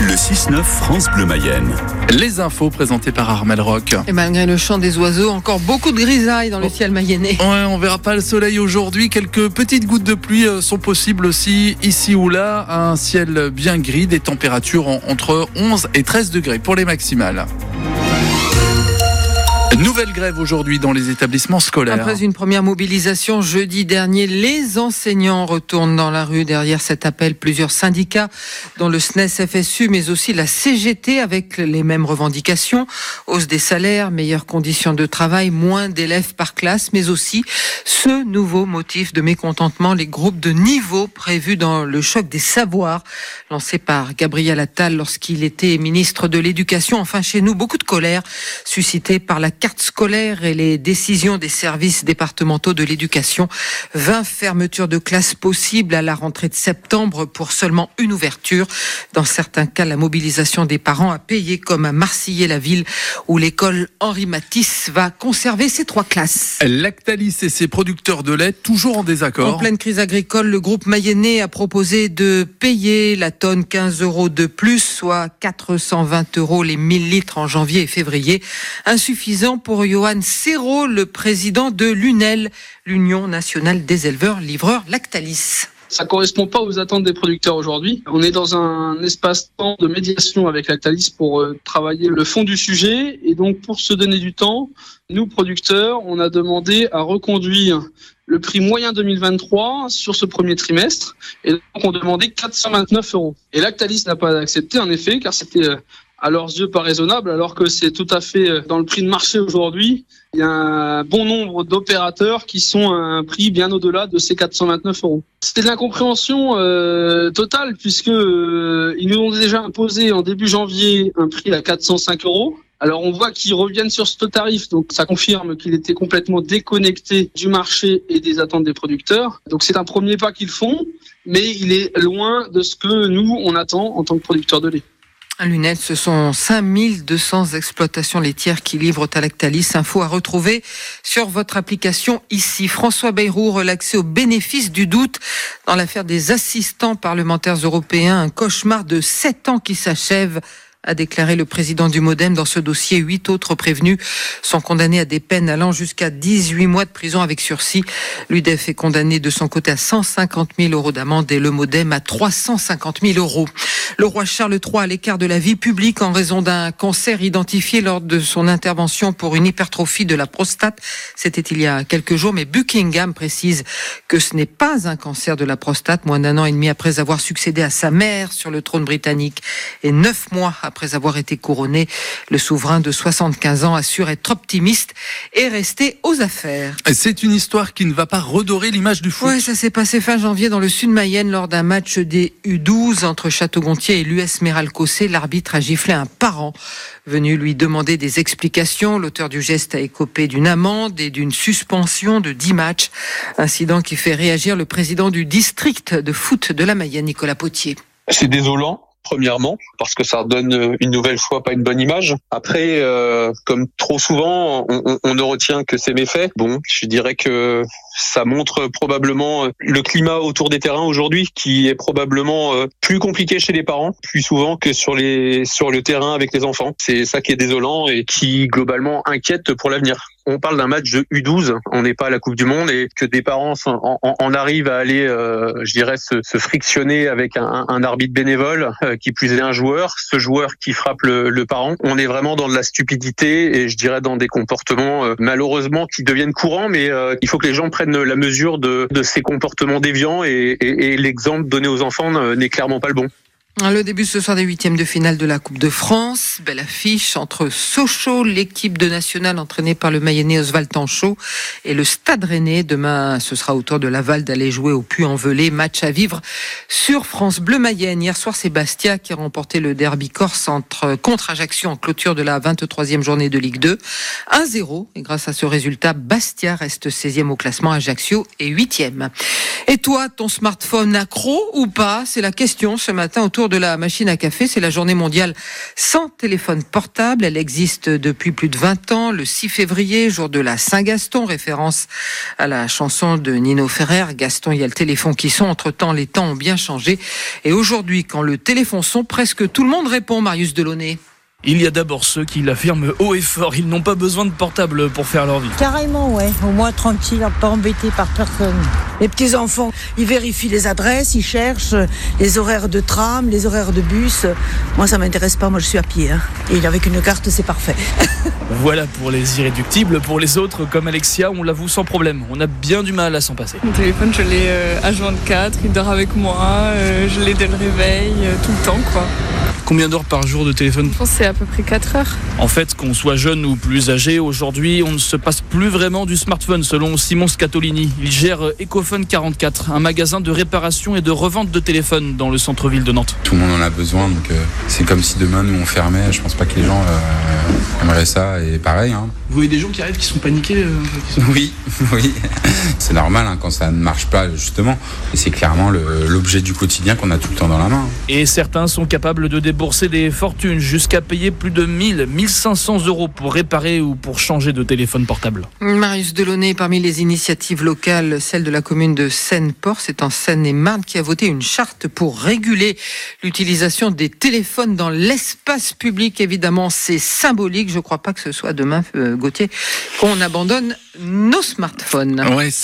Le 6-9 France Bleu Mayenne. Les infos présentées par Armel Rock. Et malgré le chant des oiseaux, encore beaucoup de grisailles dans le ciel mayennais. Ouais, on verra pas le soleil aujourd'hui. Quelques petites gouttes de pluie euh, sont possibles aussi ici ou là. Un ciel bien gris, des températures entre 11 et 13 degrés pour les maximales. Nouvelle grève aujourd'hui dans les établissements scolaires. Après une première mobilisation jeudi dernier, les enseignants retournent dans la rue. Derrière cet appel, plusieurs syndicats, dont le SNES FSU, mais aussi la CGT avec les mêmes revendications. Hausse des salaires, meilleures conditions de travail, moins d'élèves par classe, mais aussi ce nouveau motif de mécontentement, les groupes de niveau prévus dans le choc des savoirs, lancé par Gabriel Attal lorsqu'il était ministre de l'Éducation. Enfin, chez nous, beaucoup de colère suscitée par la carte scolaire et les décisions des services départementaux de l'éducation. 20 fermetures de classes possibles à la rentrée de septembre pour seulement une ouverture. Dans certains cas, la mobilisation des parents a payé comme à Marseillais-la-Ville où l'école Henri Matisse va conserver ses trois classes. Lactalis et ses producteurs de lait toujours en désaccord. En pleine crise agricole, le groupe mayennais a proposé de payer la tonne 15 euros de plus, soit 420 euros les 1000 litres en janvier et février. Insuffisant pour Johan Serrault, le président de l'UNEL, l'Union nationale des éleveurs livreurs Lactalis. Ça correspond pas aux attentes des producteurs aujourd'hui. On est dans un espace-temps de médiation avec Lactalis pour euh, travailler le fond du sujet. Et donc, pour se donner du temps, nous, producteurs, on a demandé à reconduire le prix moyen 2023 sur ce premier trimestre. Et donc, on demandait 429 euros. Et Lactalis n'a pas accepté, en effet, car c'était euh, à leurs yeux pas raisonnable, alors que c'est tout à fait euh, dans le prix de marché aujourd'hui. Il y a un bon nombre d'opérateurs qui sont à un prix bien au-delà de ces 429 euros. C'était de l'incompréhension euh, totale puisque euh, ils nous ont déjà imposé en début janvier un prix à 405 euros. Alors on voit qu'ils reviennent sur ce tarif, donc ça confirme qu'il était complètement déconnecté du marché et des attentes des producteurs. Donc c'est un premier pas qu'ils font, mais il est loin de ce que nous on attend en tant que producteurs de lait. Lunel, ce sont 5200 exploitations laitières qui livrent à Lactalis. Info à retrouver sur votre application ici. François Bayrou relaxé au bénéfice du doute dans l'affaire des assistants parlementaires européens. Un cauchemar de 7 ans qui s'achève a déclaré le président du Modem. Dans ce dossier, huit autres prévenus sont condamnés à des peines allant jusqu'à 18 mois de prison avec sursis. L'UDEF est condamné de son côté à 150 000 euros d'amende et le Modem à 350 000 euros. Le roi Charles III à l'écart de la vie publique en raison d'un cancer identifié lors de son intervention pour une hypertrophie de la prostate. C'était il y a quelques jours, mais Buckingham précise que ce n'est pas un cancer de la prostate, moins d'un an et demi après avoir succédé à sa mère sur le trône britannique et neuf mois avoir été couronné. Le souverain de 75 ans assure être optimiste et rester aux affaires. C'est une histoire qui ne va pas redorer l'image du foot. Oui, ça s'est passé fin janvier dans le sud Mayenne lors d'un match des U12 entre Château-Gontier et l'US Méral-Cossé. L'arbitre a giflé un parent venu lui demander des explications. L'auteur du geste a écopé d'une amende et d'une suspension de 10 matchs. Incident qui fait réagir le président du district de foot de la Mayenne, Nicolas Potier. C'est désolant premièrement, parce que ça donne euh, une nouvelle fois pas une bonne image. Après, euh, comme trop souvent, on, ne retient que ces méfaits. Bon, je dirais que ça montre probablement euh, le climat autour des terrains aujourd'hui, qui est probablement plus compliqué chez les parents, plus souvent que sur les sur le terrain avec les enfants. C'est ça qui est désolant et qui globalement inquiète pour l'avenir on parle d'un match de U12, on n'est pas à la Coupe du Monde et que des parents en, arrivent à aller, euh, je dirais, se, frictionner avec un, arbitre bénévole, euh, qui plus est un joueur, ce joueur qui frappe le, parent. On est vraiment dans de la stupidité et je dirais dans des comportements euh, malheureusement qui deviennent courants, mais il faut que les gens prennent la mesure de, ces comportements déviants et l'exemple donné aux enfants n'est clairement pas le bon. Le début ce soir des huitièmes de finale de la Coupe de France. Belle affiche entre Sochaux, l'équipe de nationale entraînée par le Mayennais Oswald Tanchot et le Stade Rennais. Demain, ce sera au tour de Laval d'aller jouer au Puy-en-Velay. Match à vivre sur France Bleu Mayenne. Hier soir, c'est Bastia qui a remporté le derby corse entre, contre Ajaccio en clôture de la 23e journée de Ligue 2. 1-0. Et grâce à ce résultat, Bastia reste 16e au classement, Ajaccio est 8e. Et toi, ton smartphone accro ou pas? C'est la question ce matin autour autour de la machine à café. C'est la journée mondiale sans téléphone portable. Elle existe depuis plus de 20 ans, le 6 février, jour de la Saint-Gaston, référence à la chanson de Nino Ferrer. Gaston, il y a le téléphone qui sonne. Entre-temps, les temps ont bien changé. Et aujourd'hui, quand le téléphone sonne, presque tout le monde répond, Marius Delaunay. Il y a d'abord ceux qui l'affirment haut et fort, ils n'ont pas besoin de portable pour faire leur vie. Carrément, ouais. Au moins tranquille, pas embêté par personne. Les petits enfants, ils vérifient les adresses, ils cherchent les horaires de tram, les horaires de bus. Moi, ça m'intéresse pas. Moi, je suis à pied. Hein. Et avec une carte, c'est parfait. voilà pour les irréductibles. Pour les autres, comme Alexia, on l'avoue sans problème. On a bien du mal à s'en passer. Mon téléphone, je l'ai à 24 il dort avec moi, euh, je l'ai dès le réveil, euh, tout le temps, quoi. Combien d'heures par jour de téléphone Je pense c'est à peu près 4 heures. En fait, qu'on soit jeune ou plus âgé, aujourd'hui, on ne se passe plus vraiment du smartphone, selon Simon Scatolini. Il gère Ecophone 44, un magasin de réparation et de revente de téléphones dans le centre-ville de Nantes. Tout le monde en a besoin, donc euh, c'est comme si demain nous on fermait. Je pense pas que les gens euh, aimeraient ça, et pareil. Hein. Vous voyez des gens qui arrivent qui sont paniqués euh, qui sont... Oui, oui. C'est normal hein, quand ça ne marche pas, justement. Et c'est clairement l'objet du quotidien qu'on a tout le temps dans la main. Et certains sont capables de débourser des fortunes jusqu'à payer plus de 1000, 1500 euros pour réparer ou pour changer de téléphone portable. Marius Delaunay, parmi les initiatives locales, celle de la commune de Seine-Port, c'est en Seine-et-Marne qui a voté une charte pour réguler l'utilisation des téléphones dans l'espace public. Évidemment, c'est symbolique. Je ne crois pas que ce soit demain, euh, Gauthier, qu'on abandonne nos smartphones.